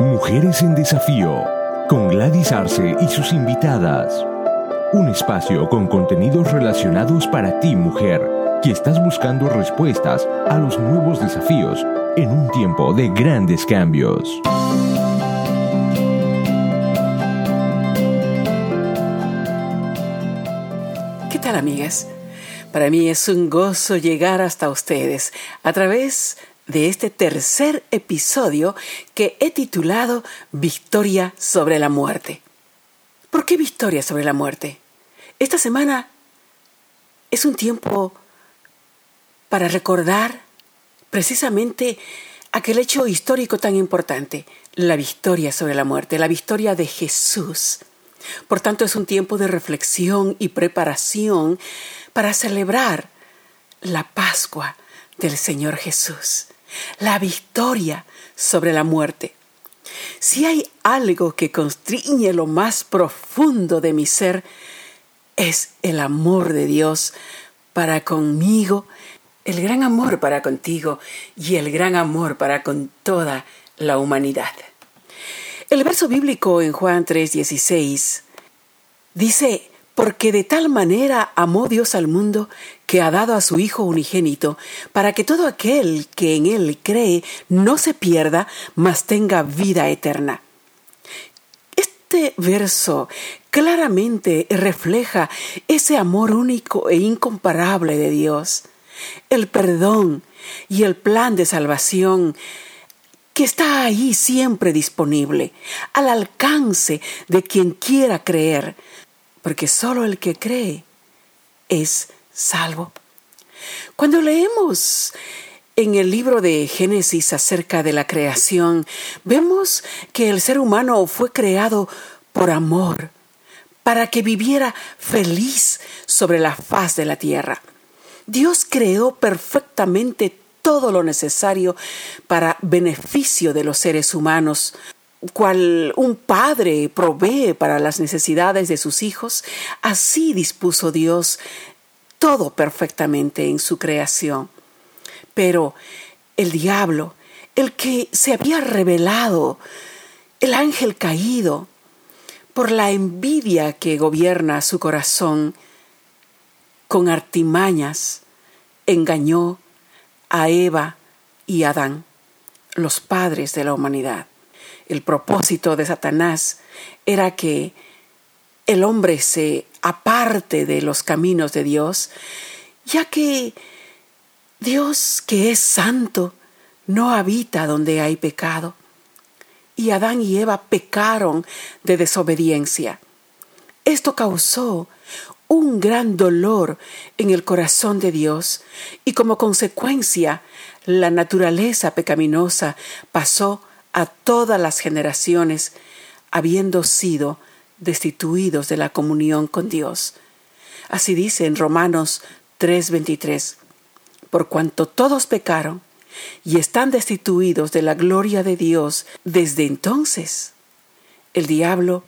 Mujeres en Desafío, con Gladys Arce y sus invitadas. Un espacio con contenidos relacionados para ti, mujer, que estás buscando respuestas a los nuevos desafíos en un tiempo de grandes cambios. ¿Qué tal, amigas? Para mí es un gozo llegar hasta ustedes a través de este tercer episodio que he titulado Victoria sobre la muerte. ¿Por qué victoria sobre la muerte? Esta semana es un tiempo para recordar precisamente aquel hecho histórico tan importante, la victoria sobre la muerte, la victoria de Jesús. Por tanto, es un tiempo de reflexión y preparación para celebrar la Pascua del Señor Jesús la victoria sobre la muerte. Si hay algo que constriñe lo más profundo de mi ser, es el amor de Dios para conmigo, el gran amor para contigo y el gran amor para con toda la humanidad. El verso bíblico en Juan 3:16 dice, porque de tal manera amó Dios al mundo que ha dado a su Hijo unigénito, para que todo aquel que en Él cree no se pierda, mas tenga vida eterna. Este verso claramente refleja ese amor único e incomparable de Dios, el perdón y el plan de salvación que está ahí siempre disponible, al alcance de quien quiera creer, porque solo el que cree es salvo. Cuando leemos en el libro de Génesis acerca de la creación, vemos que el ser humano fue creado por amor, para que viviera feliz sobre la faz de la tierra. Dios creó perfectamente todo lo necesario para beneficio de los seres humanos, cual un padre provee para las necesidades de sus hijos, así dispuso Dios todo perfectamente en su creación. Pero el diablo, el que se había revelado, el ángel caído, por la envidia que gobierna su corazón, con artimañas engañó a Eva y Adán, los padres de la humanidad el propósito de Satanás era que el hombre se aparte de los caminos de Dios, ya que Dios, que es santo, no habita donde hay pecado. Y Adán y Eva pecaron de desobediencia. Esto causó un gran dolor en el corazón de Dios y como consecuencia la naturaleza pecaminosa pasó a todas las generaciones, habiendo sido destituidos de la comunión con Dios. Así dice en Romanos 3:23, por cuanto todos pecaron y están destituidos de la gloria de Dios desde entonces, el diablo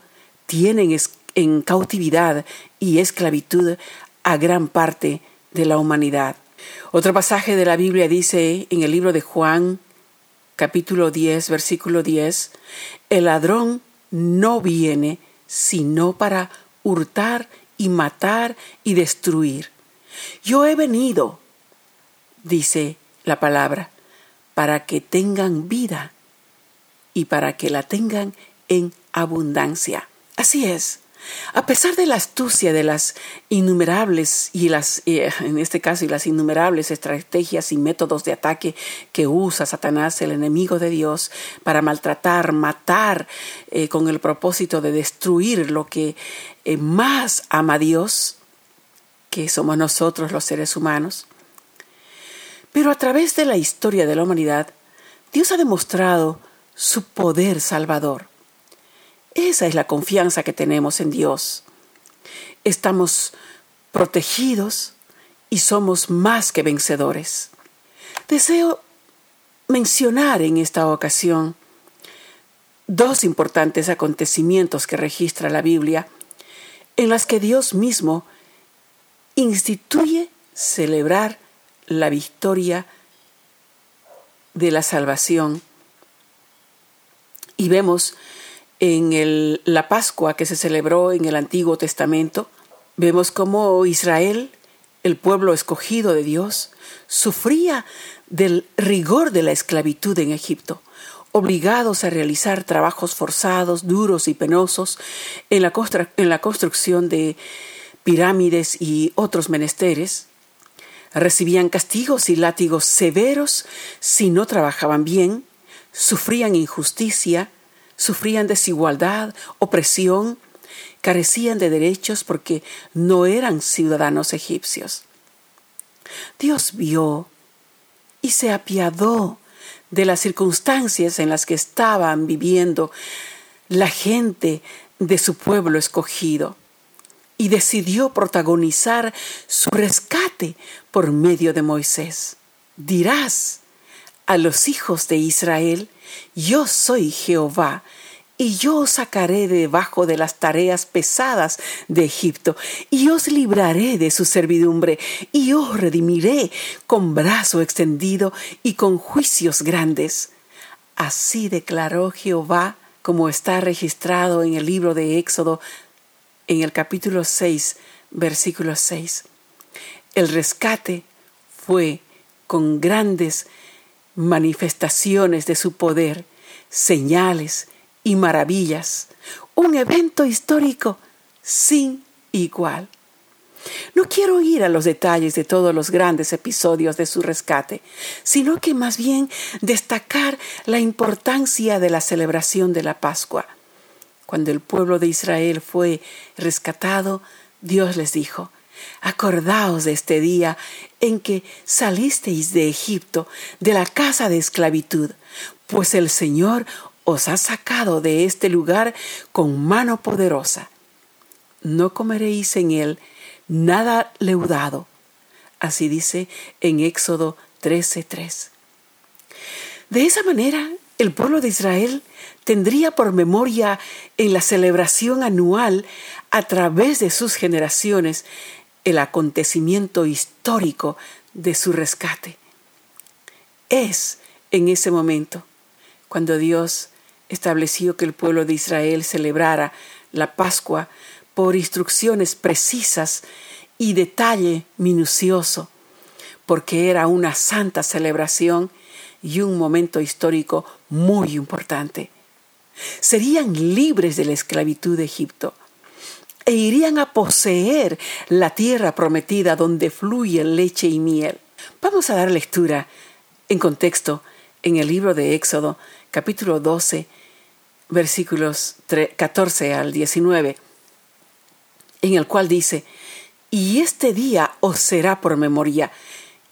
tiene en cautividad y esclavitud a gran parte de la humanidad. Otro pasaje de la Biblia dice en el libro de Juan capítulo 10, versículo 10, el ladrón no viene sino para hurtar y matar y destruir. Yo he venido, dice la palabra, para que tengan vida y para que la tengan en abundancia. Así es. A pesar de la astucia de las innumerables y las, eh, en este caso, y las innumerables estrategias y métodos de ataque que usa Satanás, el enemigo de Dios, para maltratar, matar, eh, con el propósito de destruir lo que eh, más ama a Dios, que somos nosotros los seres humanos. Pero a través de la historia de la humanidad, Dios ha demostrado su poder salvador. Esa es la confianza que tenemos en Dios. Estamos protegidos y somos más que vencedores. Deseo mencionar en esta ocasión dos importantes acontecimientos que registra la Biblia en las que Dios mismo instituye celebrar la victoria de la salvación Y vemos en la Pascua que se celebró en el Antiguo Testamento, vemos cómo Israel, el pueblo escogido de Dios, sufría del rigor de la esclavitud en Egipto, obligados a realizar trabajos forzados, duros y penosos en la, en la construcción de pirámides y otros menesteres, recibían castigos y látigos severos si no trabajaban bien, sufrían injusticia, sufrían desigualdad, opresión, carecían de derechos porque no eran ciudadanos egipcios. Dios vio y se apiadó de las circunstancias en las que estaban viviendo la gente de su pueblo escogido y decidió protagonizar su rescate por medio de Moisés. Dirás a los hijos de Israel, yo soy Jehová, y yo os sacaré debajo de las tareas pesadas de Egipto, y os libraré de su servidumbre, y os redimiré con brazo extendido y con juicios grandes. Así declaró Jehová, como está registrado en el libro de Éxodo, en el capítulo 6, versículo 6. El rescate fue con grandes manifestaciones de su poder, señales y maravillas, un evento histórico sin igual. No quiero ir a los detalles de todos los grandes episodios de su rescate, sino que más bien destacar la importancia de la celebración de la Pascua. Cuando el pueblo de Israel fue rescatado, Dios les dijo, Acordaos de este día en que salisteis de Egipto, de la casa de esclavitud, pues el Señor os ha sacado de este lugar con mano poderosa. No comeréis en él nada leudado. Así dice en Éxodo 13:3. De esa manera, el pueblo de Israel tendría por memoria en la celebración anual a través de sus generaciones el acontecimiento histórico de su rescate. Es en ese momento cuando Dios estableció que el pueblo de Israel celebrara la Pascua por instrucciones precisas y detalle minucioso, porque era una santa celebración y un momento histórico muy importante. Serían libres de la esclavitud de Egipto e irían a poseer la tierra prometida donde fluye leche y miel. Vamos a dar lectura en contexto en el libro de Éxodo, capítulo 12, versículos 14 al 19, en el cual dice, Y este día os será por memoria,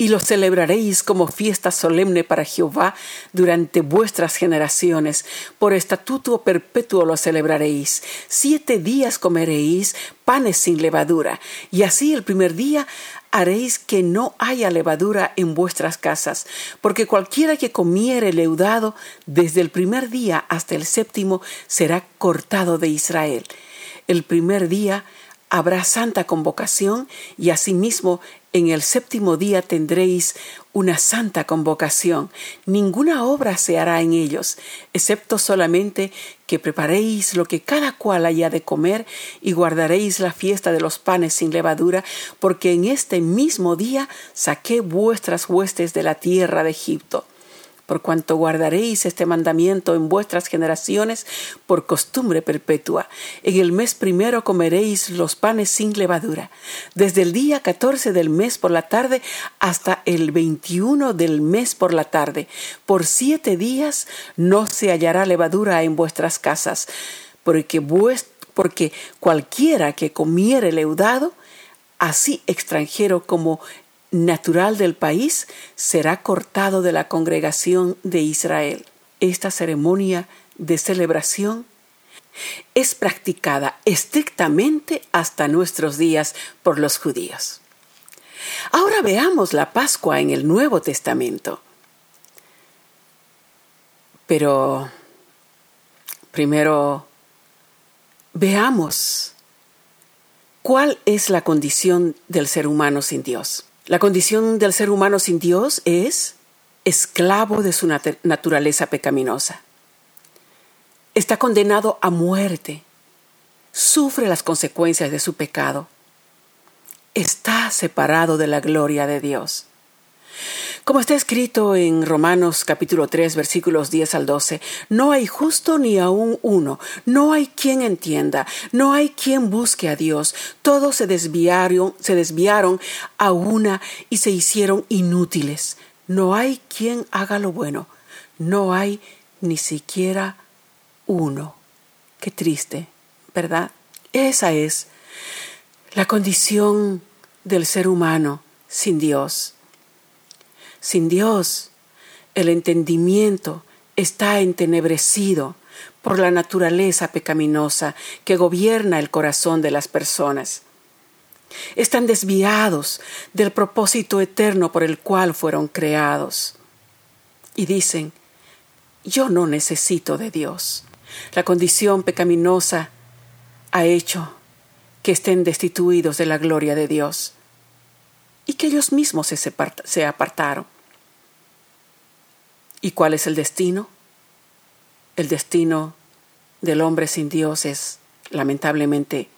y lo celebraréis como fiesta solemne para Jehová durante vuestras generaciones. Por estatuto perpetuo lo celebraréis. Siete días comeréis panes sin levadura, y así el primer día haréis que no haya levadura en vuestras casas, porque cualquiera que comiere leudado desde el primer día hasta el séptimo será cortado de Israel. El primer día habrá santa convocación y asimismo en el séptimo día tendréis una santa convocación. Ninguna obra se hará en ellos, excepto solamente que preparéis lo que cada cual haya de comer y guardaréis la fiesta de los panes sin levadura, porque en este mismo día saqué vuestras huestes de la tierra de Egipto por cuanto guardaréis este mandamiento en vuestras generaciones por costumbre perpetua. En el mes primero comeréis los panes sin levadura, desde el día catorce del mes por la tarde hasta el veintiuno del mes por la tarde. Por siete días no se hallará levadura en vuestras casas, porque, porque cualquiera que comiere leudado, así extranjero como natural del país será cortado de la congregación de Israel. Esta ceremonia de celebración es practicada estrictamente hasta nuestros días por los judíos. Ahora veamos la Pascua en el Nuevo Testamento. Pero primero veamos cuál es la condición del ser humano sin Dios. La condición del ser humano sin Dios es esclavo de su naturaleza pecaminosa. está condenado a muerte, sufre las consecuencias de su pecado, está separado de la gloria de Dios. Como está escrito en Romanos capítulo 3 versículos 10 al 12, no hay justo ni aún uno, no hay quien entienda, no hay quien busque a Dios, todos se desviaron, se desviaron a una y se hicieron inútiles. No hay quien haga lo bueno, no hay ni siquiera uno. Qué triste, ¿verdad? Esa es la condición del ser humano sin Dios. Sin Dios, el entendimiento está entenebrecido por la naturaleza pecaminosa que gobierna el corazón de las personas. Están desviados del propósito eterno por el cual fueron creados. Y dicen, yo no necesito de Dios. La condición pecaminosa ha hecho que estén destituidos de la gloria de Dios y que ellos mismos se, apartaron. ¿Y cuál es el destino? El destino del hombre sin Dios es, lamentablemente,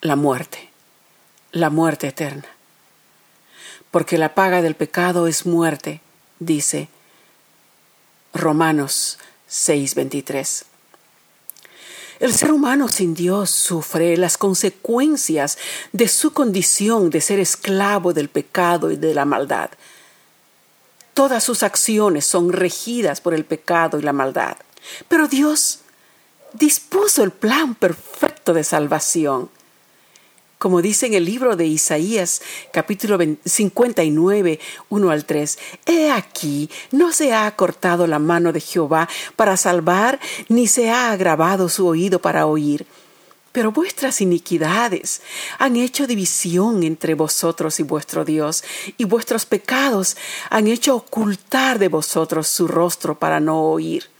la muerte, la muerte eterna. Porque la paga del pecado es muerte, dice Romanos 6:23. El ser humano sin Dios sufre las consecuencias de su condición de ser esclavo del pecado y de la maldad. Todas sus acciones son regidas por el pecado y la maldad. Pero Dios dispuso el plan perfecto de salvación como dice en el libro de Isaías capítulo 59, 1 al 3, He aquí, no se ha cortado la mano de Jehová para salvar, ni se ha agravado su oído para oír. Pero vuestras iniquidades han hecho división entre vosotros y vuestro Dios, y vuestros pecados han hecho ocultar de vosotros su rostro para no oír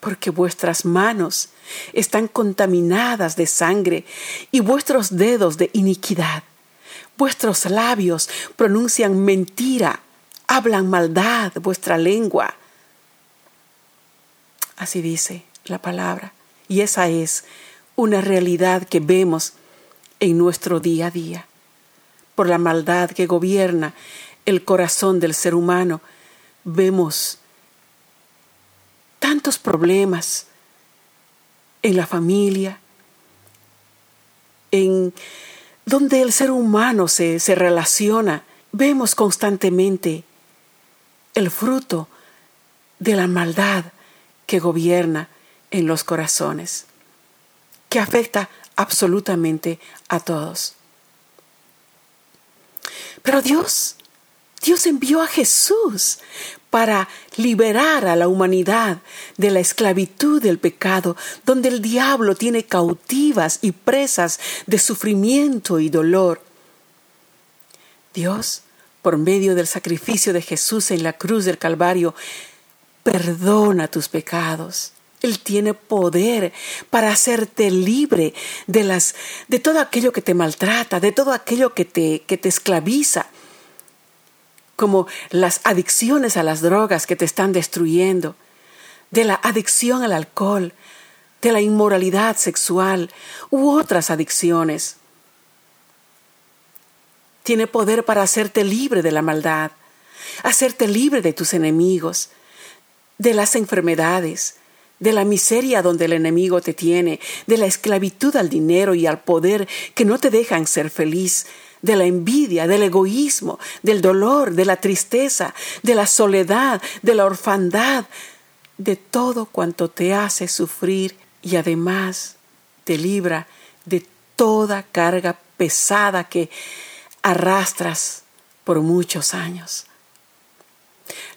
porque vuestras manos están contaminadas de sangre y vuestros dedos de iniquidad. Vuestros labios pronuncian mentira, hablan maldad vuestra lengua. Así dice la palabra. Y esa es una realidad que vemos en nuestro día a día. Por la maldad que gobierna el corazón del ser humano, vemos tantos problemas en la familia, en donde el ser humano se, se relaciona, vemos constantemente el fruto de la maldad que gobierna en los corazones, que afecta absolutamente a todos. Pero Dios, Dios envió a Jesús para liberar a la humanidad de la esclavitud del pecado, donde el diablo tiene cautivas y presas de sufrimiento y dolor. Dios, por medio del sacrificio de Jesús en la cruz del Calvario, perdona tus pecados. Él tiene poder para hacerte libre de las de todo aquello que te maltrata, de todo aquello que te, que te esclaviza como las adicciones a las drogas que te están destruyendo, de la adicción al alcohol, de la inmoralidad sexual u otras adicciones. Tiene poder para hacerte libre de la maldad, hacerte libre de tus enemigos, de las enfermedades, de la miseria donde el enemigo te tiene, de la esclavitud al dinero y al poder que no te dejan ser feliz, de la envidia, del egoísmo, del dolor, de la tristeza, de la soledad, de la orfandad, de todo cuanto te hace sufrir y además te libra de toda carga pesada que arrastras por muchos años.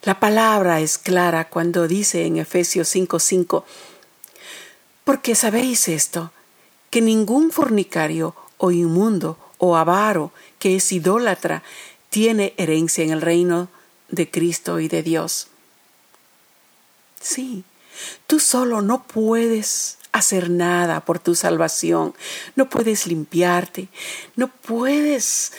La palabra es clara cuando dice en Efesios 5:5, porque sabéis esto, que ningún fornicario o inmundo o avaro que es idólatra tiene herencia en el reino de Cristo y de Dios. Sí, tú solo no puedes hacer nada por tu salvación, no puedes limpiarte, no puedes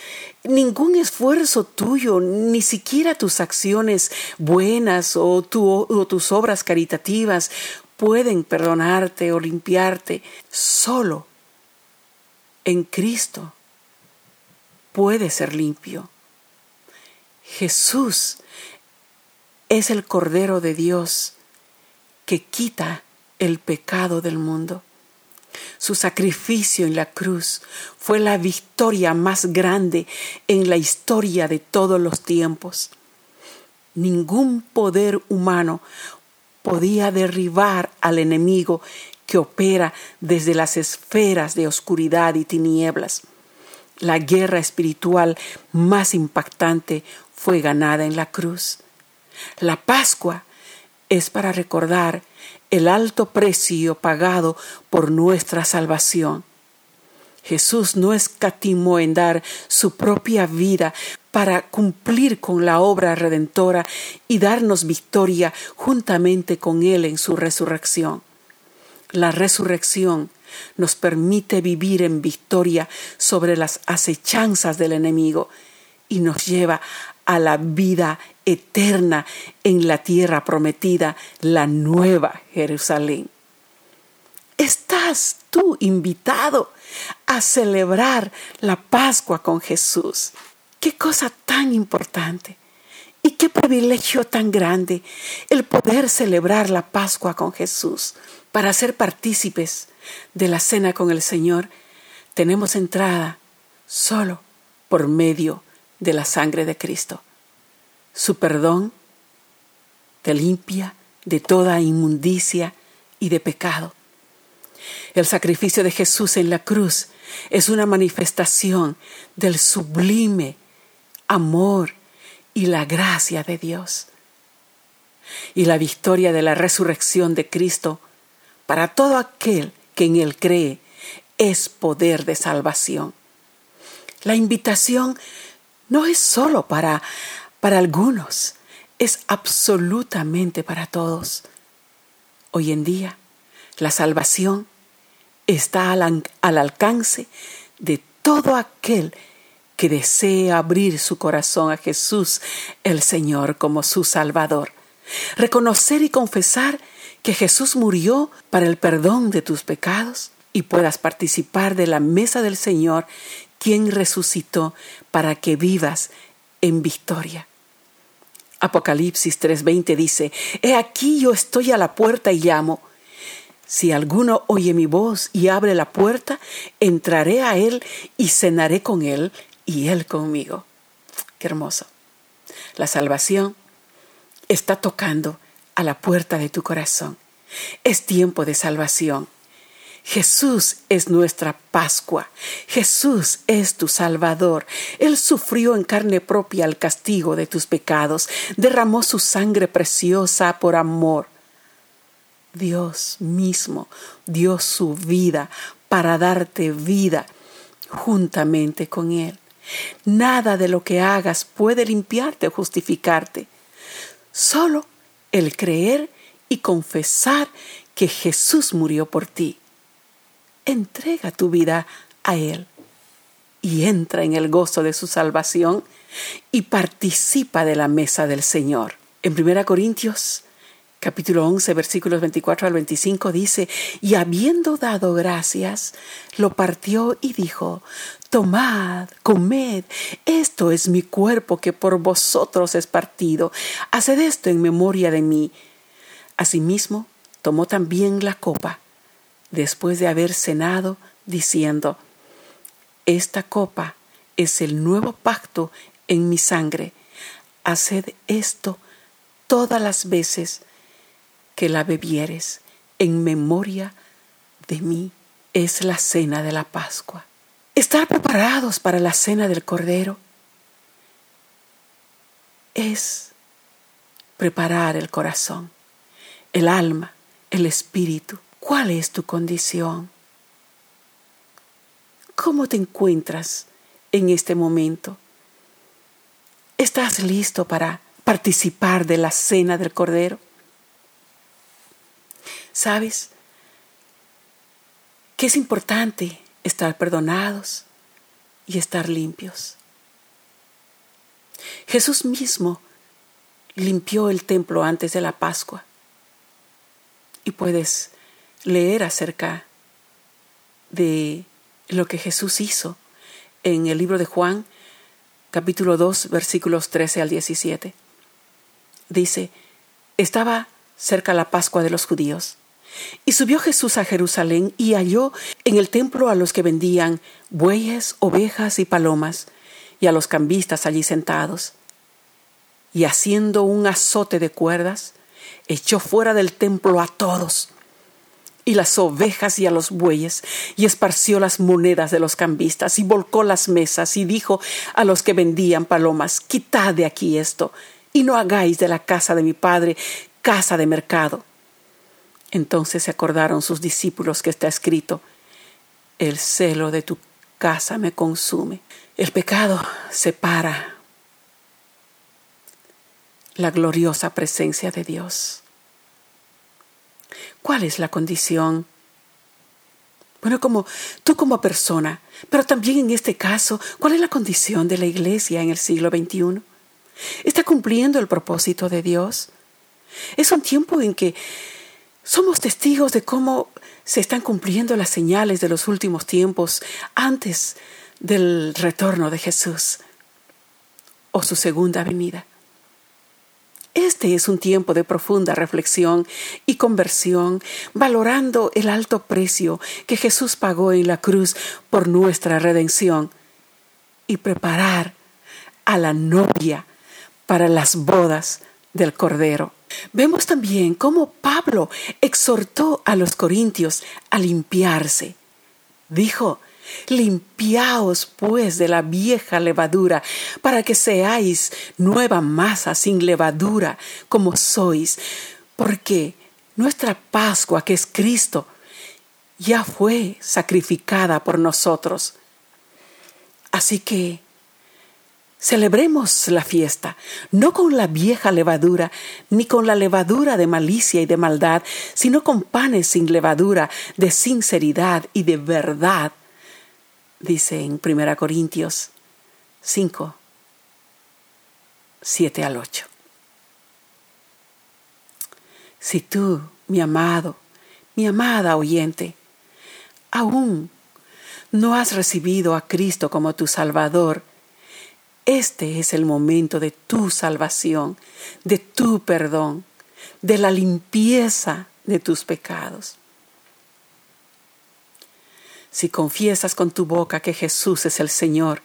ningún esfuerzo tuyo, ni siquiera tus acciones buenas o, o tus obras caritativas pueden perdonarte o limpiarte. Solo en Cristo puede ser limpio. Jesús es el Cordero de Dios que quita el pecado del mundo. Su sacrificio en la cruz fue la victoria más grande en la historia de todos los tiempos. Ningún poder humano podía derribar al enemigo que opera desde las esferas de oscuridad y tinieblas. La guerra espiritual más impactante fue ganada en la cruz. La Pascua es para recordar el alto precio pagado por nuestra salvación. Jesús no escatimó en dar su propia vida para cumplir con la obra redentora y darnos victoria juntamente con Él en su resurrección. La resurrección nos permite vivir en victoria sobre las acechanzas del enemigo y nos lleva a la vida eterna en la tierra prometida, la nueva Jerusalén. Estás tú invitado a celebrar la Pascua con Jesús. Qué cosa tan importante y qué privilegio tan grande el poder celebrar la Pascua con Jesús. Para ser partícipes de la cena con el Señor, tenemos entrada solo por medio de la sangre de Cristo. Su perdón te limpia de toda inmundicia y de pecado. El sacrificio de Jesús en la cruz es una manifestación del sublime amor y la gracia de Dios. Y la victoria de la resurrección de Cristo para todo aquel que en Él cree es poder de salvación. La invitación no es solo para para algunos es absolutamente para todos. Hoy en día, la salvación está al, alcance de todo aquel que desea abrir su corazón a Jesús, el Señor, como su Salvador. Reconocer y confesar que Jesús murió para el perdón de tus pecados y puedas participar de la mesa del Señor, quien resucitó para que vivas en victoria. Apocalipsis 3:20 dice, He aquí yo estoy a la puerta y llamo. Si alguno oye mi voz y abre la puerta, entraré a él y cenaré con él y él conmigo. Qué hermoso. La salvación está tocando a la puerta de tu corazón. Es tiempo de salvación. Jesús es nuestra Pascua. Jesús es tu Salvador. Él sufrió en carne propia el castigo de tus pecados. Derramó su sangre preciosa por amor. Dios mismo dio su vida para darte vida juntamente con Él. Nada de lo que hagas puede limpiarte o justificarte. Solo el creer y confesar que Jesús murió por ti entrega tu vida a Él y entra en el gozo de su salvación y participa de la mesa del Señor. En 1 Corintios capítulo 11 versículos 24 al 25 dice, y habiendo dado gracias, lo partió y dijo, Tomad, comed, esto es mi cuerpo que por vosotros es partido, haced esto en memoria de mí. Asimismo, tomó también la copa después de haber cenado, diciendo, Esta copa es el nuevo pacto en mi sangre. Haced esto todas las veces que la bebieres en memoria de mí. Es la cena de la Pascua. Estar preparados para la cena del Cordero es preparar el corazón, el alma, el espíritu, ¿Cuál es tu condición? ¿Cómo te encuentras en este momento? ¿Estás listo para participar de la cena del Cordero? ¿Sabes que es importante estar perdonados y estar limpios? Jesús mismo limpió el templo antes de la Pascua puedes leer acerca de lo que Jesús hizo en el libro de Juan, capítulo 2, versículos 13 al 17. Dice, estaba cerca la Pascua de los judíos. Y subió Jesús a Jerusalén y halló en el templo a los que vendían bueyes, ovejas y palomas, y a los cambistas allí sentados. Y haciendo un azote de cuerdas, echó fuera del templo a todos, y las ovejas y a los bueyes, y esparció las monedas de los cambistas, y volcó las mesas, y dijo a los que vendían palomas, quitad de aquí esto, y no hagáis de la casa de mi padre casa de mercado. Entonces se acordaron sus discípulos que está escrito, el celo de tu casa me consume. El pecado separa la gloriosa presencia de Dios. ¿Cuál es la condición? Bueno, como tú como persona, pero también en este caso, ¿cuál es la condición de la iglesia en el siglo XXI? ¿Está cumpliendo el propósito de Dios? Es un tiempo en que somos testigos de cómo se están cumpliendo las señales de los últimos tiempos antes del retorno de Jesús o su segunda venida. Este es un tiempo de profunda reflexión y conversión, valorando el alto precio que Jesús pagó en la cruz por nuestra redención y preparar a la novia para las bodas del Cordero. Vemos también cómo Pablo exhortó a los corintios a limpiarse. Dijo, Limpiaos pues de la vieja levadura, para que seáis nueva masa sin levadura, como sois, porque nuestra Pascua, que es Cristo, ya fue sacrificada por nosotros. Así que Celebremos la fiesta, no con la vieja levadura, ni con la levadura de malicia y de maldad, sino con panes sin levadura, de sinceridad y de verdad, dice en 1 Corintios 5, 7 al 8. Si tú, mi amado, mi amada oyente, aún no has recibido a Cristo como tu Salvador, este es el momento de tu salvación, de tu perdón, de la limpieza de tus pecados. Si confiesas con tu boca que Jesús es el Señor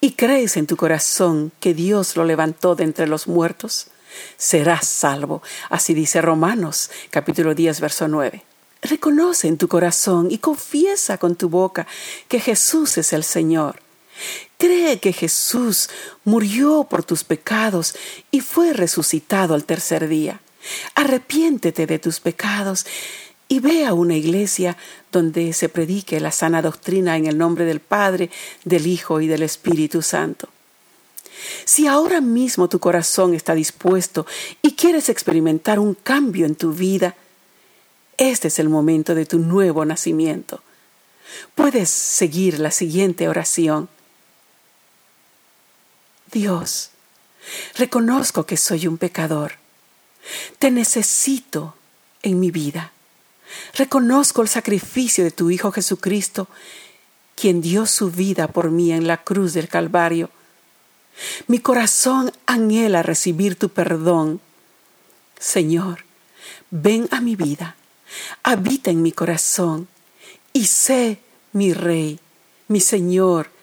y crees en tu corazón que Dios lo levantó de entre los muertos, serás salvo. Así dice Romanos capítulo 10, verso 9. Reconoce en tu corazón y confiesa con tu boca que Jesús es el Señor Cree que Jesús murió por tus pecados y fue resucitado al tercer día. Arrepiéntete de tus pecados y ve a una iglesia donde se predique la sana doctrina en el nombre del Padre, del Hijo y del Espíritu Santo. Si ahora mismo tu corazón está dispuesto y quieres experimentar un cambio en tu vida, este es el momento de tu nuevo nacimiento. Puedes seguir la siguiente oración. Dios, reconozco que soy un pecador. Te necesito en mi vida. Reconozco el sacrificio de tu Hijo Jesucristo, quien dio su vida por mí en la cruz del Calvario. Mi corazón anhela recibir tu perdón. Señor, ven a mi vida, habita en mi corazón y sé mi Rey, mi Señor,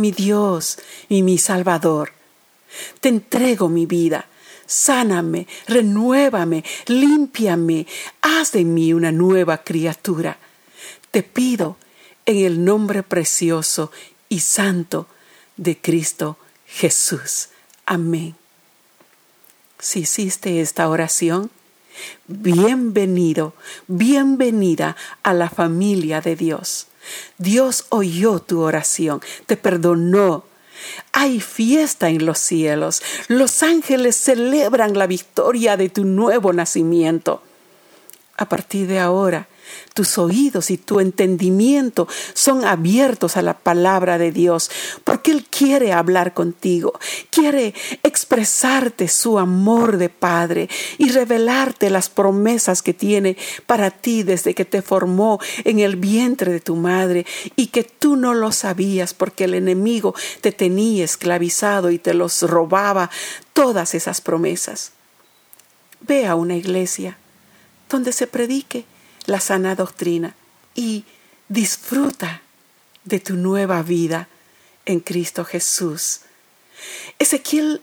mi Dios y mi Salvador. Te entrego mi vida. Sáname, renuévame, límpiame, haz de mí una nueva criatura. Te pido en el nombre precioso y santo de Cristo Jesús. Amén. Si hiciste esta oración, bienvenido, bienvenida a la familia de Dios. Dios oyó tu oración, te perdonó. Hay fiesta en los cielos. Los ángeles celebran la victoria de tu nuevo nacimiento. a partir de ahora, tus oídos y tu entendimiento son abiertos a la palabra de Dios, porque Él quiere hablar contigo, quiere expresarte su amor de Padre y revelarte las promesas que tiene para ti desde que te formó en el vientre de tu madre y que tú no lo sabías porque el enemigo te tenía esclavizado y te los robaba todas esas promesas. Ve a una iglesia donde se predique la sana doctrina y disfruta de tu nueva vida en Cristo Jesús. Ezequiel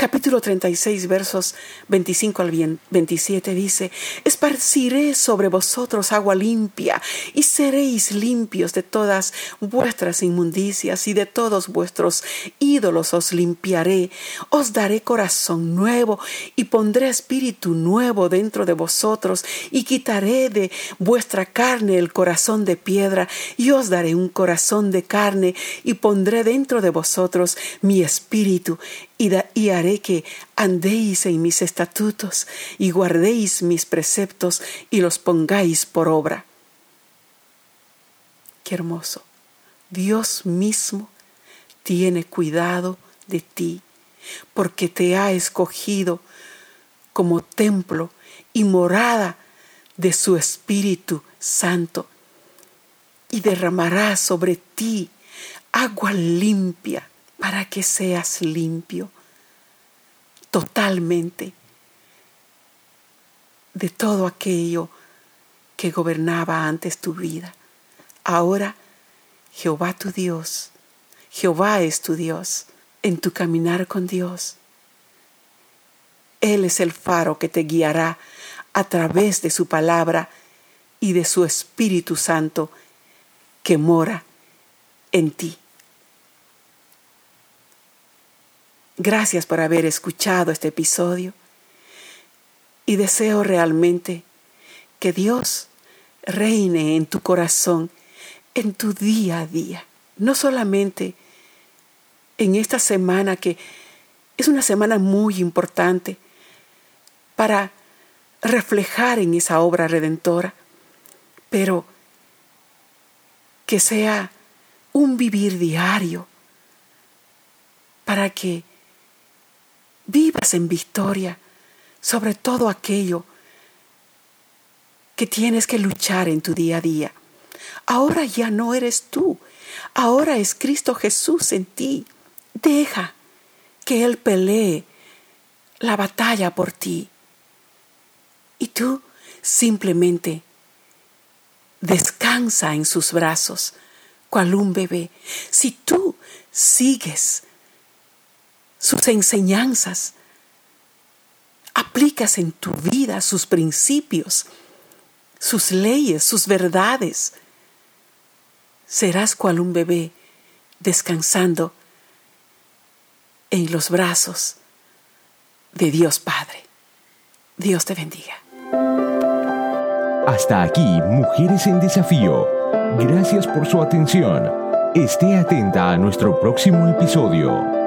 capítulo 36, versos 25 al 27 dice, Esparciré sobre vosotros agua limpia, y seréis limpios de todas vuestras inmundicias, y de todos vuestros ídolos os limpiaré. Os daré corazón nuevo, y pondré espíritu nuevo dentro de vosotros, y quitaré de vuestra carne el corazón de piedra, y os daré un corazón de carne, y pondré dentro de vosotros mi espíritu, y, haré que andéis en mis estatutos y guardéis mis preceptos y los pongáis por obra. Qué hermoso. Dios mismo tiene cuidado de ti porque te ha escogido como templo y morada de su Espíritu Santo y derramará sobre ti agua limpia para que seas limpio totalmente de todo aquello que gobernaba antes tu vida. Ahora Jehová tu Dios, Jehová es tu Dios en tu caminar con Dios. Él es el faro que te guiará a través de su palabra y de su Espíritu Santo que mora en ti. Gracias por haber escuchado este episodio. Y deseo realmente que Dios reine en tu corazón, en tu día a día, no solamente en esta semana que es una semana muy importante para reflejar en esa obra redentora, pero que sea un vivir diario para que vivas en victoria sobre todo aquello que tienes que luchar en tu día a día. Ahora ya no eres tú, ahora es Cristo Jesús en ti. Deja que Él pelee la batalla por ti. Y tú simplemente descansa en sus brazos, cual un bebé. Si tú sigues sus enseñanzas, aplicas en tu vida sus principios, sus leyes, sus verdades, serás cual un bebé descansando en los brazos de Dios Padre. Dios te bendiga. Hasta aquí, Mujeres en Desafío. Gracias por su atención. Esté atenta a nuestro próximo episodio.